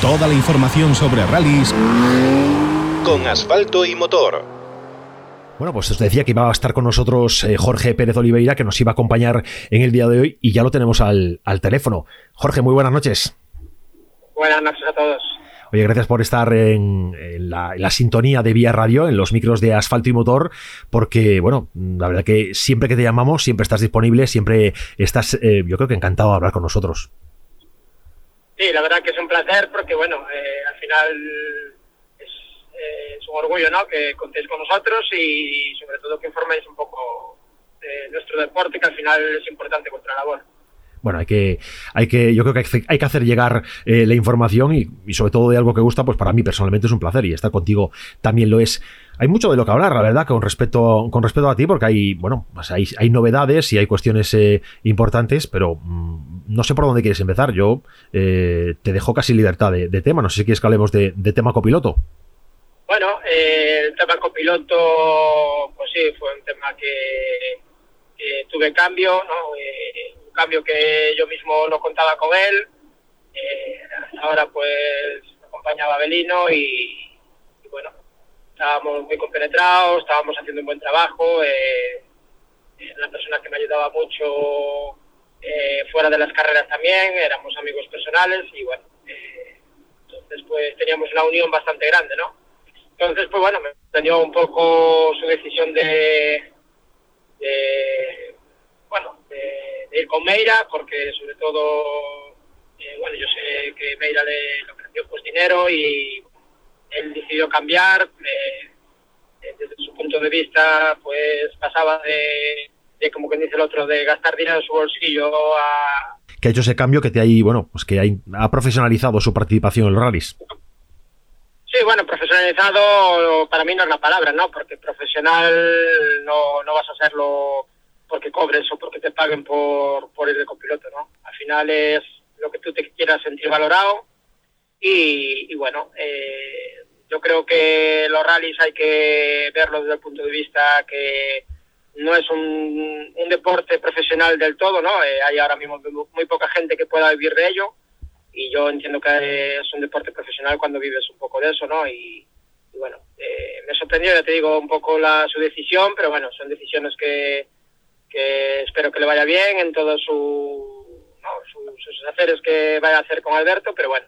Toda la información sobre rallies con asfalto y motor. Bueno, pues os decía que iba a estar con nosotros eh, Jorge Pérez Oliveira, que nos iba a acompañar en el día de hoy y ya lo tenemos al, al teléfono. Jorge, muy buenas noches. Buenas noches a todos. Oye, gracias por estar en, la, sintonía de Vía Radio, en los micros de asfalto y motor, porque, bueno, la verdad que siempre que te llamamos, siempre estás disponible, siempre estás, eh, yo creo que encantado de hablar con nosotros. Sí, la verdad que es un placer, porque, bueno, eh, al final es, eh, es, un orgullo, ¿no?, que contéis con nosotros y, sobre todo, que informéis un poco de nuestro deporte, que al final es importante vuestra labor bueno, hay que, hay que, yo creo que hay que hacer llegar eh, la información y, sobre todo de algo que gusta, pues para mí personalmente es un placer y estar contigo también lo es. Hay mucho de lo que hablar, la verdad, con respecto, con respecto a ti, porque hay, bueno, pues hay, hay novedades y hay cuestiones eh, importantes, pero mm, no sé por dónde quieres empezar. Yo eh, te dejo casi libertad de, tema. No sé si quieres que hablemos de, tema copiloto. Bueno, el tema copiloto, pues sí, fue un tema que, tuve cambio, ¿no? cambio que yo mismo no contaba con él. Eh, ahora pues me acompañaba Belino y, bueno, estábamos muy compenetrados, estábamos haciendo un buen trabajo. Eh, una persona que me ayudaba mucho eh, fuera de las carreras también, éramos amigos personales y bueno, eh, entonces pues teníamos una unión bastante grande, ¿no? Entonces pues bueno, me entendió un poco su decisión de, de bueno, de, ir con Meira, porque sobre todo, eh, bueno, yo sé que Meira le, ofreció pues dinero y él decidió cambiar. Eh, desde su punto de vista, pues pasaba de, como quien dice el otro, de gastar dinero en su bolsillo a... Que ha hecho ese cambio que te hay, bueno, pues que ha profesionalizado su participación en los rallies. Sí, bueno, profesionalizado para mí no es la palabra, ¿no? Porque profesional no, no vas a hacerlo porque cobres o porque te paguen por, por ir de copiloto, ¿no? Al final es lo que tú te quieras sentir valorado y, bueno, eh, yo creo que los rallies hay que verlo desde el punto de vista que no es un, deporte profesional del todo, ¿no? Eh, hay ahora mismo muy poca gente que pueda vivir de ello y yo entiendo que es un deporte profesional cuando vives un poco de eso, ¿no? Y, bueno, eh, me sorprendió, ya te digo, un poco la, su decisión, pero bueno, son decisiones que que espero que le vaya bien en todos su, sus haceres que vaya a hacer con Alberto, pero bueno,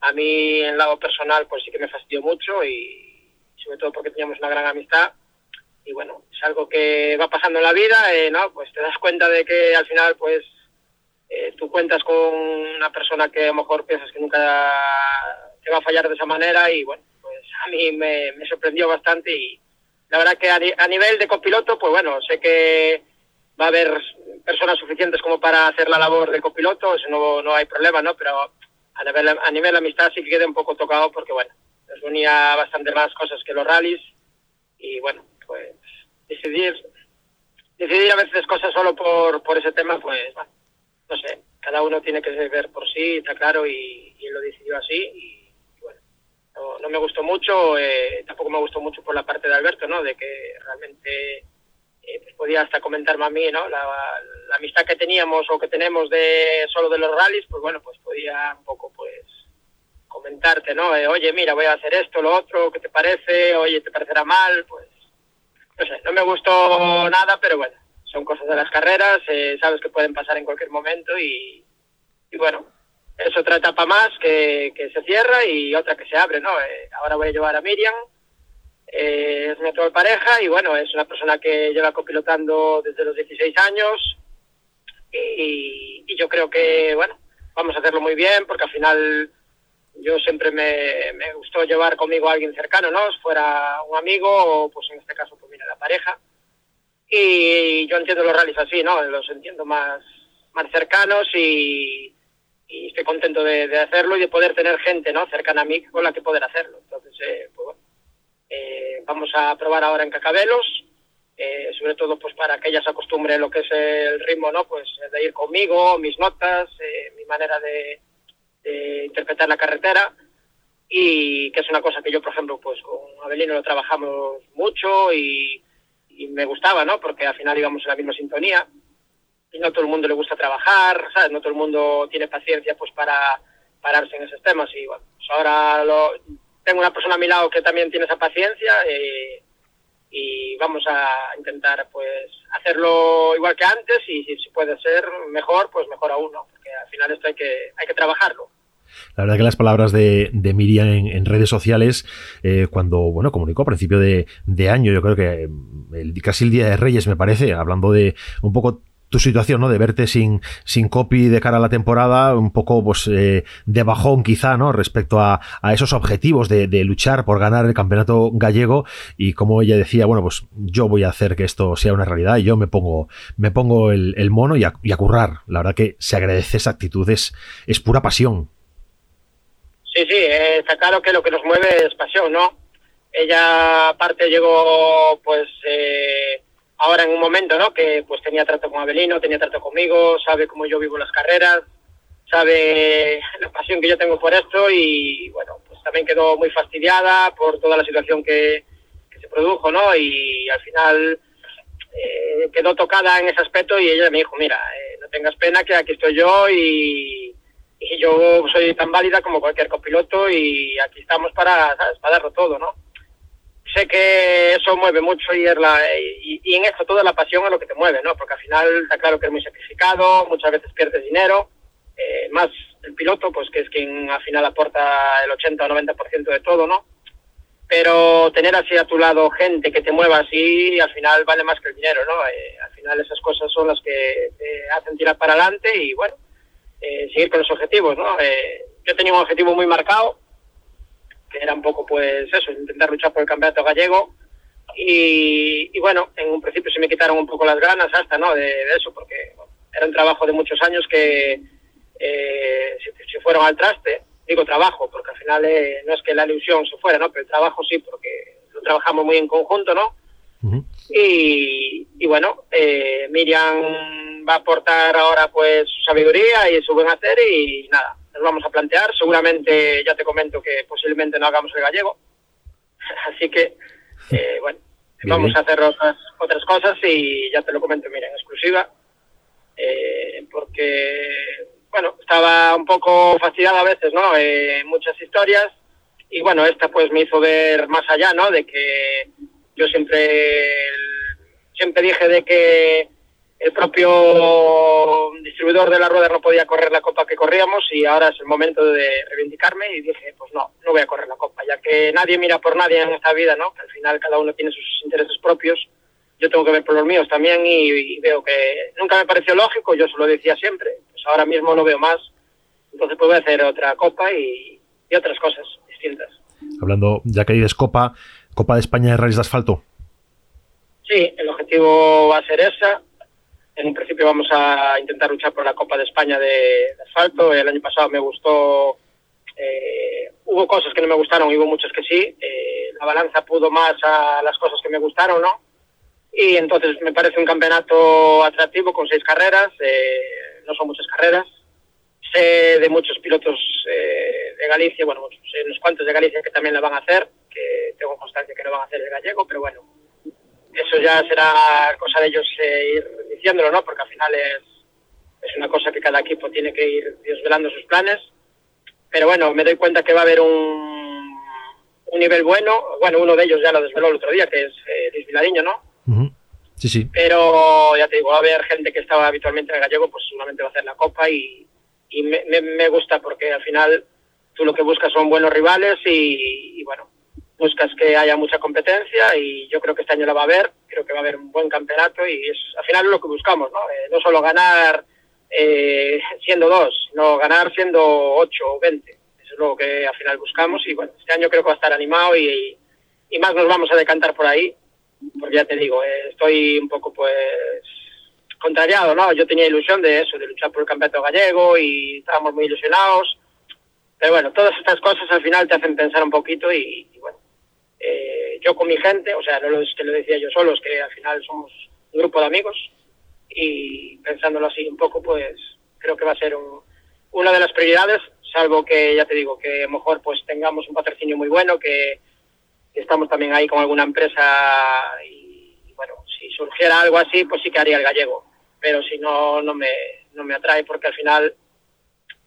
a mí en lado personal pues sí que me fastidió mucho y sobre todo porque teníamos una gran amistad y bueno, es algo que va pasando en la vida, eh, ¿no? Pues te das cuenta de que al final pues eh, tú cuentas con una persona que a lo mejor piensas que nunca te va a fallar de esa manera y bueno, pues a mí me, sorprendió bastante y la verdad que a, a nivel de copiloto pues bueno, sé que va a haber personas suficientes como para hacer la labor de copiloto, eso no, no hay problema, ¿no? Pero a nivel, a nivel amistad sí que queda un poco tocado porque, bueno, nos unía bastante más cosas que los rallies y, bueno, pues decidir, decidir a veces cosas solo por, por ese tema, pues, bueno, no sé, cada uno tiene que ver por sí, está claro, y, y él lo decidió así y, bueno, no, me gustó mucho, eh, tampoco me gustó mucho por la parte de Alberto, ¿no? De que realmente eh, pues podía hasta comentarme a mí, ¿no? La, amistad que teníamos o que tenemos de solo de los rallies, pues bueno, pues podía un poco, pues, comentarte, ¿no? Eh, oye, mira, voy a hacer esto, lo otro, ¿qué te parece? Oye, ¿te parecerá mal? Pues, no sé, no me gustó nada, pero bueno, son cosas de las carreras, eh, sabes que pueden pasar en cualquier momento y, y bueno, es otra etapa más que, que se cierra y otra que se abre, ¿no? ahora voy a llevar a Miriam, eh, es mi actual pareja y bueno, es una persona que lleva copilotando desde los 16 años y, yo creo que, bueno, vamos a hacerlo muy bien porque al final yo siempre me, me, gustó llevar conmigo a alguien cercano, ¿no? Fuera un amigo o pues en este caso pues mira la pareja. Y yo entiendo los rallies así, ¿no? Los entiendo más, más cercanos y, y estoy contento de, de, hacerlo y de poder tener gente, ¿no? Cercana a mí con la que poder hacerlo. Entonces, eh, pues bueno, eh, vamos a probar ahora en Cacabelos, eh, sobre todo pues para que ella se acostumbre a lo que es el ritmo, ¿no? Pues de ir conmigo, mis notas, eh, mi manera de, interpretar la carretera y que es una cosa que yo, por ejemplo, pues con Abelino lo trabajamos mucho y, me gustaba, ¿no? Porque al final íbamos en la misma sintonía y no todo el mundo le gusta trabajar, ¿sabes? No todo el mundo tiene paciencia pues para pararse en esos temas y bueno, ahora lo, tengo una persona a mi lado que también tiene esa paciencia eh, y vamos a intentar pues hacerlo igual que antes y si, puede ser mejor, pues mejor aún, ¿no? Porque al final esto hay que, hay que trabajarlo. La verdad que las palabras de, de Miriam en, redes sociales, eh, cuando bueno comunicó a principio de, año, yo creo que el, casi el Día de Reyes, me parece, hablando de un poco tu situación, ¿no? De verte sin, sin copy de cara a la temporada, un poco pues eh, de bajón quizá, ¿no? Respecto a, esos objetivos de, luchar por ganar el campeonato gallego y como ella decía, bueno, pues yo voy a hacer que esto sea una realidad y yo me pongo, me pongo el, mono y a, currar. La verdad que se agradece esa actitud, es, es pura pasión. Sí, sí, está claro que lo que nos mueve es pasión, ¿no? Ella aparte llegó pues... Eh ahora en un momento, ¿no? Que pues tenía trato con Abelino, tenía trato conmigo, sabe cómo yo vivo las carreras, sabe la pasión que yo tengo por esto y bueno, pues también quedó muy fastidiada por toda la situación que, se produjo, ¿no? Y al final eh, quedó tocada en ese aspecto y ella me dijo, mira, eh, no tengas pena que aquí estoy yo y, y, yo soy tan válida como cualquier copiloto y aquí estamos para, ¿sabes? para darlo todo, ¿no? Sé que eso mueve mucho y, es la, y, en esto toda la pasión es lo que te mueve, ¿no? Porque al final está claro que es muy sacrificado, muchas veces pierdes dinero, eh, más el piloto, pues que es quien al final aporta el 80 o 90% de todo, ¿no? Pero tener así a tu lado gente que te mueva así, al final vale más que el dinero, ¿no? Eh, al final esas cosas son las que te hacen tirar para adelante y, bueno, eh, seguir con los objetivos, ¿no? yo tenía un objetivo muy marcado, que era un poco pues eso, intentar luchar por el campeonato gallego. Y, bueno, en un principio se me quitaron un poco las ganas hasta, ¿no? De, eso, porque era un trabajo de muchos años que eh, se, fueron al traste. Digo trabajo, porque al final eh, no es que la ilusión se fuera, ¿no? Pero el trabajo sí, porque lo trabajamos muy en conjunto, ¿no? y, y, bueno, eh, Miriam va a aportar ahora pues su sabiduría y su buen hacer y nada, nos vamos a plantear. Seguramente ya te comento que posiblemente no hagamos el gallego. Así que, eh, bueno, vamos a hacer otras, otras cosas y ya te lo comento, mira, en exclusiva. Eh, porque, bueno, estaba un poco fastidiada a veces, ¿no? Eh, muchas historias. Y bueno, esta pues me hizo ver más allá, ¿no? De que yo siempre, siempre dije de que el propio distribuidor de la rueda no podía correr la copa que corríamos y ahora es el momento de reivindicarme y dije, pues no, no voy a correr la copa, ya que nadie mira por nadie en esta vida, ¿no? Que al final cada uno tiene sus intereses propios, yo tengo que ver por los míos también y, veo que nunca me pareció lógico, yo se lo decía siempre, pues ahora mismo no veo más, entonces pues voy a hacer otra copa y, y otras cosas distintas. Hablando, ya que dices copa, Copa de España de Rallys de Asfalto. Sí, el objetivo va a ser esa, en un principio vamos a intentar luchar por la Copa de España de, asfalto. El año pasado me gustó, eh, hubo cosas que no me gustaron y hubo muchas que sí. Eh, la balanza pudo más a las cosas que me gustaron, ¿no? Y entonces me parece un campeonato atractivo con seis carreras, eh, no son muchas carreras. Sé de muchos pilotos de Galicia, bueno, sé unos cuantos de Galicia que también la van a hacer, que tengo constancia que no van a hacer el gallego, pero bueno, eso ya será cosa de ellos eh, ir diciéndolo, ¿no? Porque al final es, es una cosa que cada equipo tiene que ir desvelando sus planes. Pero bueno, me doy cuenta que va a haber un, un nivel bueno. Bueno, uno de ellos ya lo desveló el otro día, que es eh, Luis Vilariño, ¿no? Sí, sí. Pero ya te digo, va a haber gente que estaba habitualmente en el gallego, pues seguramente va a hacer la copa y, y me, me, gusta porque al final tú lo que buscas son buenos rivales y bueno, buscas que haya mucha competencia y yo creo que este año la va a haber, creo que va a haber un buen campeonato y es al final es lo que buscamos, ¿no? Eh, no solo ganar eh, siendo dos, no ganar siendo ocho o veinte, eso es lo que al final buscamos y bueno, este año creo que va a estar animado y, y más nos vamos a decantar por ahí, porque ya te digo, eh, estoy un poco pues contrariado, ¿no? Yo tenía ilusión de eso, de luchar por el campeonato gallego y estábamos muy ilusionados, pero bueno, todas estas cosas al final te hacen pensar un poquito y bueno, eh, yo con mi gente, o sea, no es que lo decía yo solo, es que al final somos un grupo de amigos y pensándolo así un poco, pues creo que va a ser una de las prioridades, salvo que ya te digo que a lo mejor pues tengamos un patrocinio muy bueno, que, estamos también ahí con alguna empresa y, bueno, si surgiera algo así, pues sí que haría el gallego, pero si no, no me, no me atrae porque al final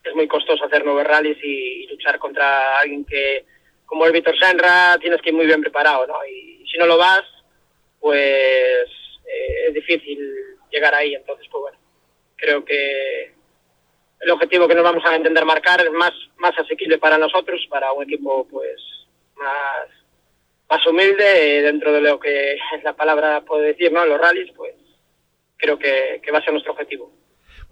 es muy costoso hacer nuevos rallies y, luchar contra alguien que, como el Víctor Senra, tienes que ir muy bien preparado, ¿no? Y, si no lo vas, pues eh, es difícil llegar ahí. Entonces, pues bueno, creo que el objetivo que nos vamos a entender marcar es más, más asequible para nosotros, para un equipo pues más, más humilde dentro de lo que la palabra puede decir, ¿no? Los rallies, pues creo que va a ser nuestro objetivo.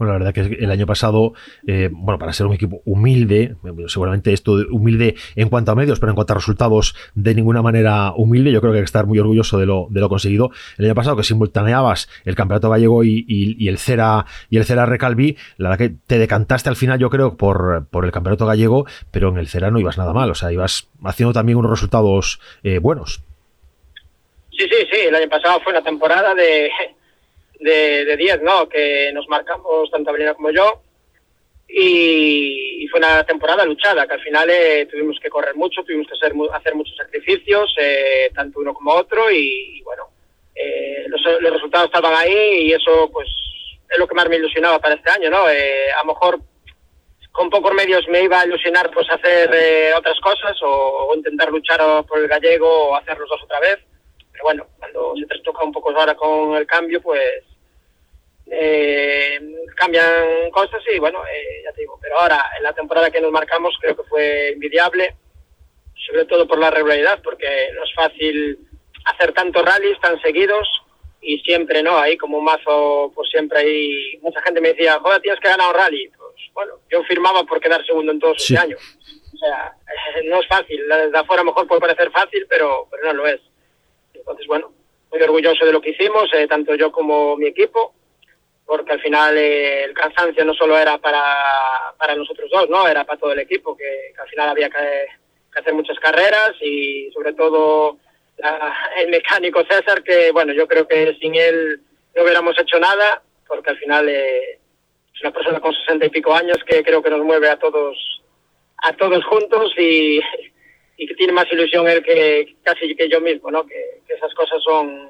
Bueno, la verdad que el año pasado, eh, bueno, para ser un equipo humilde, seguramente esto humilde en cuanto a medios, pero en cuanto a resultados, de ninguna manera humilde. Yo creo que hay que estar muy orgulloso de lo, de lo conseguido. El año pasado, que simultaneabas el campeonato gallego y, el Cera y el Cera Recalvi, la verdad que te decantaste al final, yo creo, por, por el campeonato gallego, pero en el Cera no ibas nada mal. O sea, ibas haciendo también unos resultados eh, buenos. Sí, sí, sí. El año pasado fue una temporada de de 10, ¿no? Que nos marcamos tanto Avelina como yo. Y, fue una temporada luchada, que al final eh, tuvimos que correr mucho, tuvimos que hacer, muchos sacrificios, eh, tanto uno como otro, y, bueno, eh, los, resultados estaban ahí y eso pues es lo que más me ilusionaba para este año, ¿no? a lo mejor con pocos medios me iba a ilusionar pues hacer otras cosas o, intentar luchar por el gallego o hacer los dos otra vez, pero bueno, cuando se te toca un poco ahora con el cambio, pues eh, cambian cosas y bueno, eh, ya te digo, pero ahora en la temporada que nos marcamos creo que fue envidiable, sobre todo por la regularidad, porque no es fácil hacer tantos rallies tan seguidos y siempre, ¿no? Ahí como un mazo, pues siempre hay, mucha gente me decía, joder, tienes que ganar un rally. Pues bueno, yo firmaba por quedar segundo en todos sí. años. O sea, no es fácil, de afuera mejor puede parecer fácil, pero, pero no lo es. Entonces, bueno, muy orgulloso de lo que hicimos, eh, tanto yo como mi equipo porque al final eh, el cansancio no solo era para, para nosotros dos, ¿no? Era para todo el equipo, que, al final había que, hacer muchas carreras y sobre todo el mecánico César, que bueno, yo creo que sin él no hubiéramos hecho nada, porque al final eh, es una persona con sesenta y pico años que creo que nos mueve a todos a todos juntos y, y que tiene más ilusión él que casi que yo mismo, ¿no? Que, esas cosas son,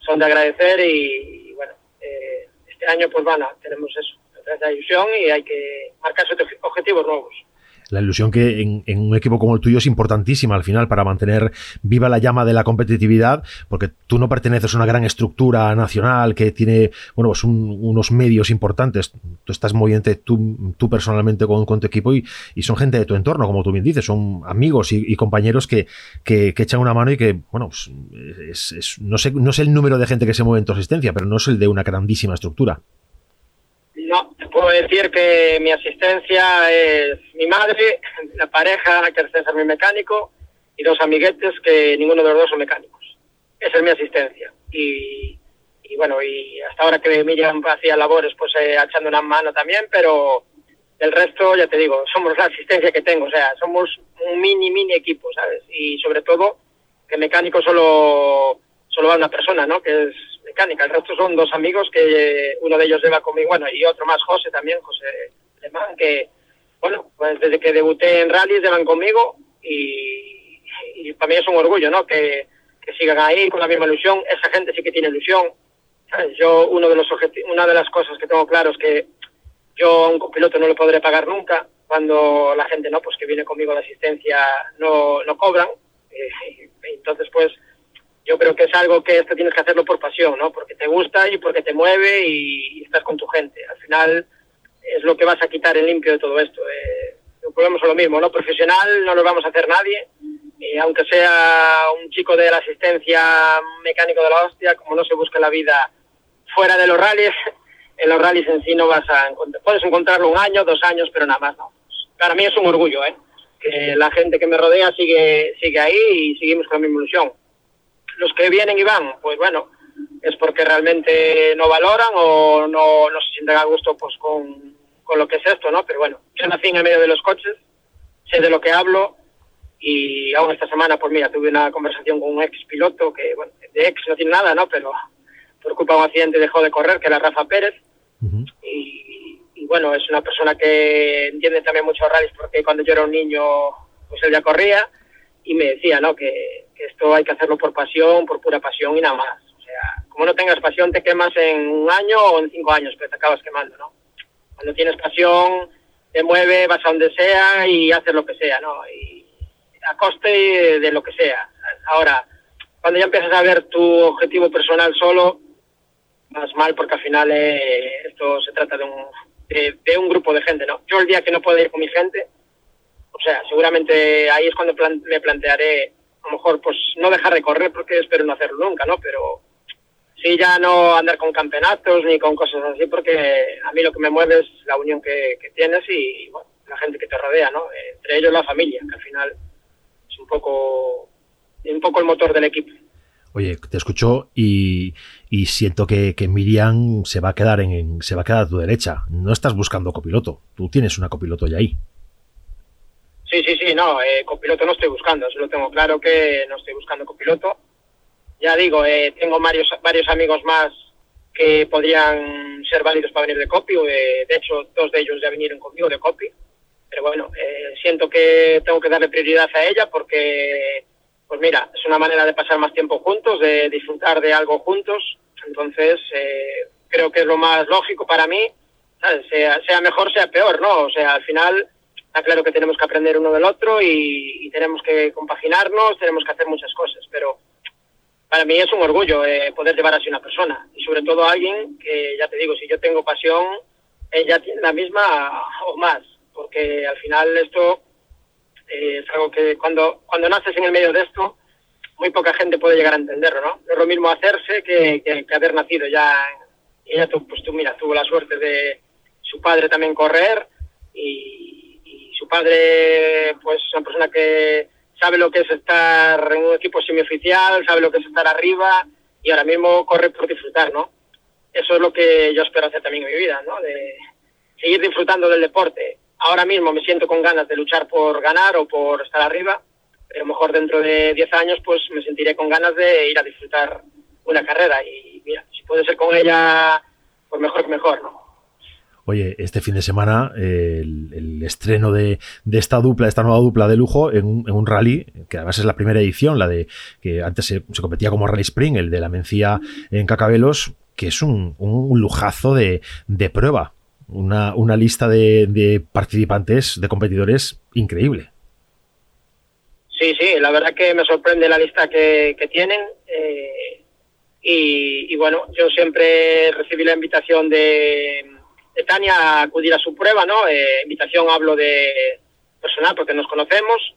son de agradecer y, bueno, eh, este año pues van a, tenemos eso, la ilusión y hay que marcarse objetivos nuevos la ilusión que en, un equipo como el tuyo es importantísima al final para mantener viva la llama de la competitividad, porque tú no perteneces a una gran estructura nacional que tiene bueno, pues unos medios importantes. Tú estás moviente tú, tú personalmente con, tu equipo y, son gente de tu entorno, como tú bien dices, son amigos y, compañeros que, que, echan una mano y que, bueno, pues es, no, sé, no sé el número de gente que se mueve en tu asistencia, pero no es el de una grandísima estructura. Puedo decir que mi asistencia es mi madre, la pareja, que es César, mi mecánico, y dos amiguetes que ninguno de los dos son mecánicos. Esa es mi asistencia. Y, bueno, y hasta ahora que Miriam hacía labores, pues eh, echando una mano también, pero el resto, ya te digo, somos la asistencia que tengo, o sea, somos un mini, mini equipo, ¿sabes? Y sobre todo, que mecánico solo, solo va una persona, ¿no? Que es mecánica. El resto son dos amigos que uno de ellos lleva conmigo, bueno, y otro más, José también, José Lemán, que, bueno, pues desde que debuté en rallies llevan conmigo y, para mí es un orgullo, ¿no? Que, sigan ahí con la misma ilusión. Esa gente sí que tiene ilusión. Yo, uno de los una de las cosas que tengo claro es que yo a un copiloto no le podré pagar nunca cuando la gente, ¿no? Pues que viene conmigo de asistencia no, no cobran. Eh, entonces, pues, yo creo que es algo que esto tienes que hacerlo por pasión, ¿no? Porque te gusta y porque te mueve y, estás con tu gente. Al final es lo que vas a quitar en limpio de todo esto. Eh, volvemos a lo mismo, ¿no? Profesional no lo vamos a hacer nadie, eh, aunque sea un chico de la asistencia mecánico de la hostia, como no se busca la vida fuera de los rallies, en los rallies en sí no vas a encontrar, puedes encontrarlo un año, dos años, pero nada más no. Para mí es un orgullo, ¿eh? Que la gente que me rodea sigue, sigue ahí y seguimos con la misma ilusión los que vienen y van, pues bueno, es porque realmente no valoran o no, no se sienten a gusto pues con, con lo que es esto, ¿no? Pero bueno, yo nací en el medio de los coches, sé de lo que hablo y aún esta semana, pues mira, tuve una conversación con un ex piloto que, bueno, de ex no tiene nada, ¿no? Pero por culpa de un accidente dejó de correr, que era Rafa Pérez. y, y, bueno, es una persona que entiende también mucho rallies porque cuando yo era un niño, pues él ya corría y me decía, ¿no? Que, esto hay que hacerlo por pasión, por pura pasión y nada más. O sea, como no tengas pasión te quemas en un año o en cinco años, pero te acabas quemando, ¿no? Cuando tienes pasión te mueve, vas a donde sea y haces lo que sea, ¿no? Y a coste de lo que sea. Ahora, cuando ya empiezas a ver tu objetivo personal solo, vas mal porque al final eh, esto se trata de un, de, un grupo de gente, ¿no? Yo el día que no puedo ir con mi gente, o sea, seguramente ahí es cuando me plantearé, a lo mejor, pues no dejar de correr porque espero no hacerlo nunca, ¿no? Pero sí ya no andar con campeonatos ni con cosas así porque a mí lo que me mueve es la unión que, tienes y, bueno, la gente que te rodea, ¿no? Entre ellos la familia, que al final es un poco, un poco el motor del equipo. Oye, te escucho y, siento que, Miriam se va a quedar en, se va a quedar a tu derecha. No estás buscando copiloto, tú tienes una copiloto ya ahí. Sí, sí, sí, no, eh, copiloto no estoy buscando, lo tengo claro que no estoy buscando copiloto. Ya digo, eh, tengo varios, varios amigos más que podrían ser válidos para venir de copy, de hecho dos de ellos ya vinieron conmigo de copy, pero bueno, eh, siento que tengo que darle prioridad a ella porque pues mira, es una manera de pasar más tiempo juntos, de disfrutar de algo juntos. Entonces, creo que es lo más lógico para mí, Sea, sea mejor, sea peor, ¿no? O sea, al final está claro que tenemos que aprender uno del otro y, tenemos que compaginarnos, tenemos que hacer muchas cosas, pero para mí es un orgullo eh, poder llevar así una persona y sobre todo a alguien que, ya te digo, si yo tengo pasión, ella tiene la misma o más, porque al final esto eh, es algo que cuando, cuando naces en el medio de esto, muy poca gente puede llegar a entenderlo, ¿no? es lo mismo hacerse que, que, haber nacido ya. Ella, pues tú, mira, tuvo la suerte de su padre también correr y su padre, pues, es una persona que sabe lo que es estar en un equipo semioficial, sabe lo que es estar arriba y ahora mismo corre por disfrutar, ¿no? Eso es lo que yo espero hacer también en mi vida, ¿no? De seguir disfrutando del deporte ahora mismo me siento con ganas de luchar por ganar o por estar arriba, pero a lo mejor dentro de 10 años pues me sentiré con ganas de ir a disfrutar una carrera y mira, si puede ser con ella, pues mejor que mejor, ¿no? Oye, este fin de semana el, estreno de, esta dupla, esta nueva dupla de lujo en un, rally, que además es la primera edición, la de que antes se, competía como Rally Spring, el de la Mencía en Cacabelos, que es un, lujazo de, de prueba una, una lista de, participantes, de competidores increíble. Sí, sí, la verdad que me sorprende la lista que, tienen. Eh, y, bueno, yo siempre recibí la invitación de, Tania a acudir a su prueba, ¿no? Eh, invitación hablo de personal porque nos conocemos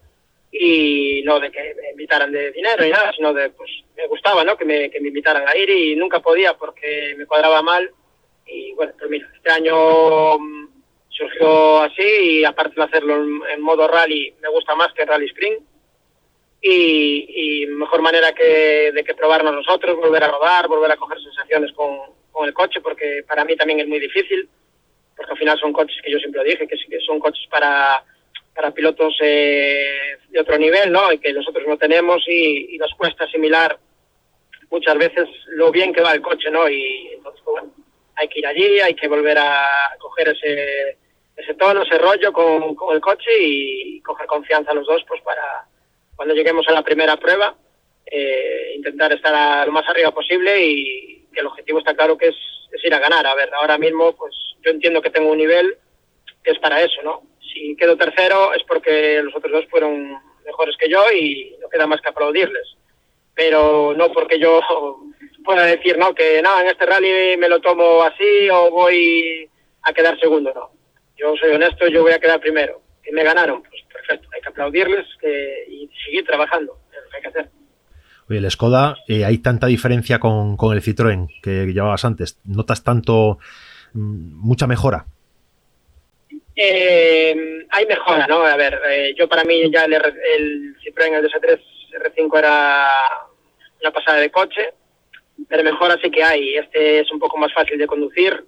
y no de que me invitaran de dinero y nada, sino de, pues, me gustaba, ¿no? Que me, que me invitaran a ir y nunca podía porque me cuadraba mal y bueno, pues mira, este año mm, surgió así y aparte de hacerlo en, modo rally, me gusta más que rally sprint. Y, mejor manera que de que probarnos nosotros, volver a rodar, volver a coger sensaciones con, con el coche, porque para mí también es muy difícil, porque al final son coches que yo siempre dije, que, son coches para, para pilotos eh, de otro nivel, ¿no? Y que nosotros no tenemos y, nos cuesta asimilar muchas veces lo bien que va el coche, ¿no? Y entonces, pues bueno, hay que ir allí, hay que volver a coger ese, ese tono, ese rollo con, con el coche y coger confianza los dos pues para cuando lleguemos a la primera prueba eh, intentar estar lo más arriba posible y que el objetivo está claro que es, es, ir a ganar. A ver, ahora mismo pues yo entiendo que tengo un nivel que es para eso, ¿no? Si quedo tercero es porque los otros dos fueron mejores que yo y no queda más que aplaudirles. Pero no porque yo pueda decir, no, que nada, en este rally me lo tomo así o voy a quedar segundo, no. Yo soy honesto, yo voy a quedar primero. Y me ganaron, pues perfecto, hay que aplaudirles y seguir trabajando, es lo que hay que hacer. Oye, el Skoda, eh, ¿hay tanta diferencia con, el Citroën que llevabas antes? ¿Notas tanto, mm, mucha mejora? Eh, hay mejora, ¿no? A ver, eh, yo para mí ya el, el Citroën, el DS3 R5 era una pasada de coche, pero mejor sí que hay. Este es un poco más fácil de conducir.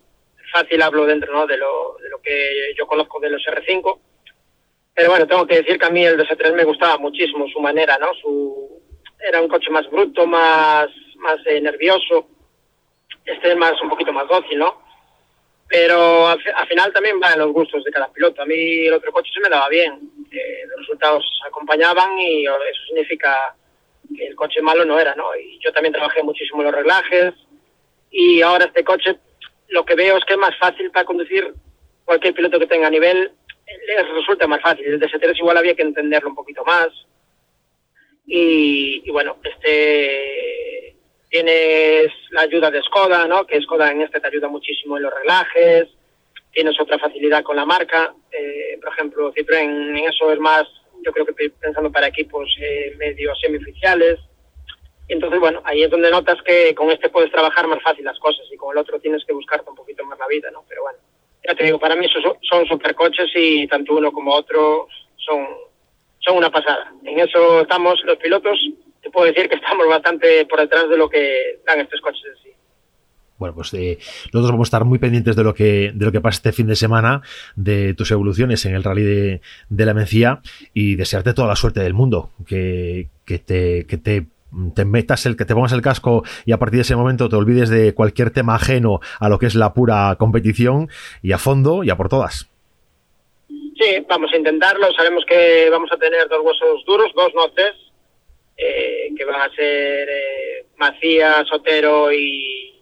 Fácil hablo dentro ¿no? de, lo, de lo que yo conozco de los R5. Pero bueno, tengo que decir que a mí el DS3 me gustaba muchísimo su manera, ¿no? Su, era un coche más bruto, más, más eh, nervioso. Este es más, un poquito más dócil, ¿no? Pero al, final también van los gustos de cada piloto. A mí el otro coche se me daba bien. Eh, los resultados acompañaban y eso significa que el coche malo no era, ¿no? Y yo también trabajé muchísimo los reglajes y ahora este coche lo que veo es que es más fácil para conducir cualquier piloto que tenga nivel les resulta más fácil. El DS3 igual había que entenderlo un poquito más. Y, bueno, este tienes la ayuda de Skoda, ¿no? Que Skoda en este te ayuda muchísimo en los relajes. Tienes otra facilidad con la marca. Eh, por ejemplo, Citroën en eso es más, yo creo que pensando para equipos eh, medio semioficiales. Entonces, bueno, ahí es donde notas que con este puedes trabajar más fácil las cosas y con el otro tienes que buscarte un poquito más la vida, ¿no? Pero bueno, ya te digo, para mí son, son supercoches y tanto uno como otro son, son una pasada. En eso estamos los pilotos, te puedo decir que estamos bastante por detrás de lo que dan estos coches en sí. Bueno, pues eh, nosotros vamos a estar muy pendientes de lo que de lo que pasa este fin de semana, de tus evoluciones en el rally de, de la Mencía y desearte toda la suerte del mundo, que, que te, que te te metas el que te pongas el casco y a partir de ese momento te olvides de cualquier tema ajeno a lo que es la pura competición y a fondo y a por todas. Sí, vamos a intentarlo. Sabemos que vamos a tener dos huesos duros, dos noches, eh, que van a ser eh, Macías, Otero y,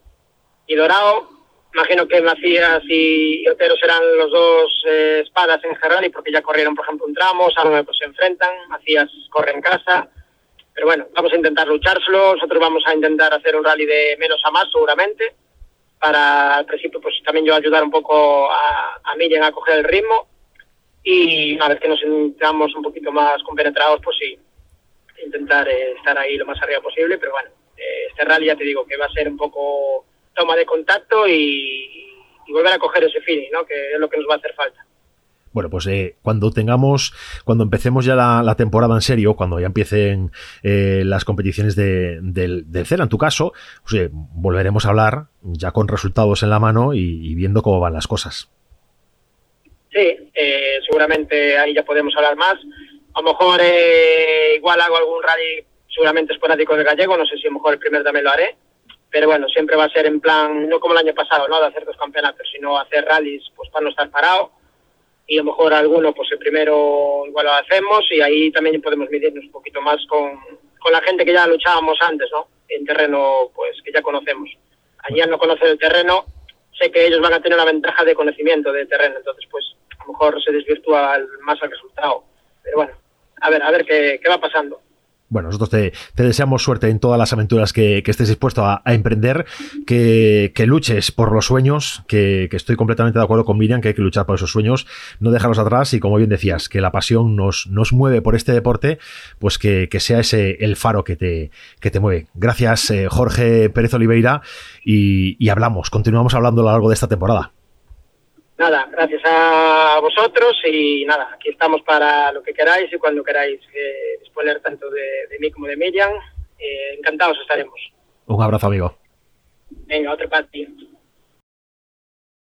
y, Dorado. Imagino que Macías y Otero serán los dos eh, espadas en general y porque ya corrieron, por ejemplo, un tramo, Salome pues se enfrentan, Macías corre en casa pero bueno, vamos a intentar luchárselo. Nosotros vamos a intentar hacer un rally de menos a más, seguramente. Para al principio, pues también yo ayudar un poco a, a Miriam a coger el ritmo. Y una vez que nos sintamos un poquito más compenetrados, pues sí, intentar eh, estar ahí lo más arriba posible. Pero bueno, eh, este rally ya te digo que va a ser un poco toma de contacto y, y volver a coger ese feeling, ¿no? que es lo que nos va a hacer falta. Bueno, pues eh, cuando tengamos, cuando empecemos ya la, temporada en serio, cuando ya empiecen eh, las competiciones de, del, del en tu caso, pues, eh, volveremos a hablar ya con resultados en la mano y, viendo cómo van las cosas. Sí, seguramente ahí ya podemos hablar más. A lo mejor igual hago algún rally seguramente esporádico de gallego, no sé si a lo mejor el primer también lo haré, pero bueno, siempre va a ser en plan, no como el año pasado, ¿no? De hacer dos campeonatos, sino hacer rallies pues para no estar parado y a lo mejor alguno, pues el primero igual lo hacemos y ahí también podemos medirnos un poquito más con, con la gente que ya luchábamos antes, ¿no? En terreno, pues que ya conocemos. Allí al no conocer el terreno, sé que ellos van a tener la ventaja de conocimiento del terreno, entonces pues mejor se desvirtúa más el resultado. Pero bueno, a ver, a ver qué, qué va pasando. Bueno, nosotros te, deseamos suerte en todas las aventuras que, estés dispuesto a, emprender, que, luches por los sueños, que, estoy completamente de acuerdo con Miriam, que hay que luchar por esos sueños, no dejarlos atrás y como bien decías, que la pasión nos, nos mueve por este deporte, pues que, sea ese el faro que te, que te mueve. Gracias, eh, Jorge Pérez Oliveira, y, y hablamos, continuamos hablando a lo largo de esta temporada nada, gracias a vosotros y nada, aquí estamos para lo que queráis y cuando queráis eh, disponer tanto de, mí como de Miriam. Eh, encantados estaremos. Un abrazo, amigo. Venga, otro partido.